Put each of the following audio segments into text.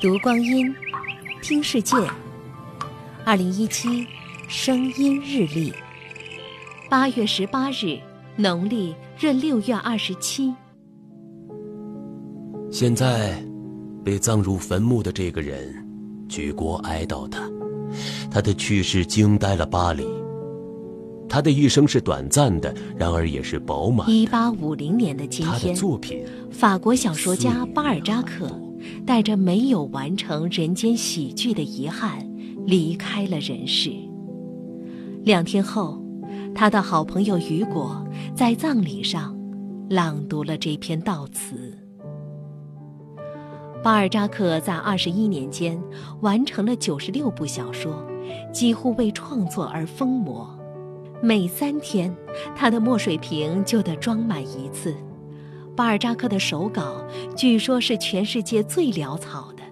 读光阴，听世界。二零一七声音日历，八月十八日，农历闰六月二十七。现在，被葬入坟墓的这个人，举国哀悼他。他的去世惊呆了巴黎。他的一生是短暂的，然而也是饱满。一八五零年的今天，他的作品，法国小说家巴尔扎克。带着没有完成人间喜剧的遗憾，离开了人世。两天后，他的好朋友雨果在葬礼上朗读了这篇悼词。巴尔扎克在二十一年间完成了九十六部小说，几乎为创作而疯魔。每三天，他的墨水瓶就得装满一次。巴尔扎克的手稿据说是全世界最潦草的。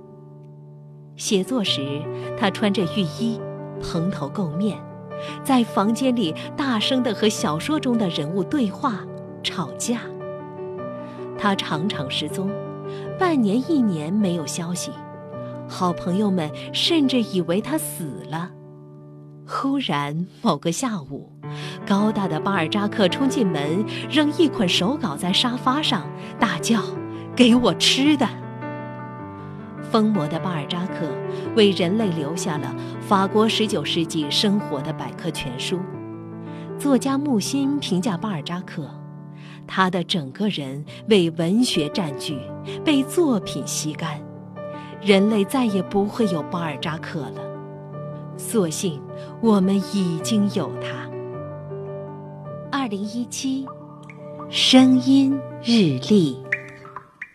写作时，他穿着浴衣，蓬头垢面，在房间里大声地和小说中的人物对话、吵架。他常常失踪，半年、一年没有消息，好朋友们甚至以为他死了。忽然，某个下午，高大的巴尔扎克冲进门，扔一捆手稿在沙发上，大叫：“给我吃的！”疯魔的巴尔扎克为人类留下了法国19世纪生活的百科全书。作家木心评价巴尔扎克：“他的整个人为文学占据，被作品吸干，人类再也不会有巴尔扎克了。”所幸，我们已经有他。二零一七，声音日历。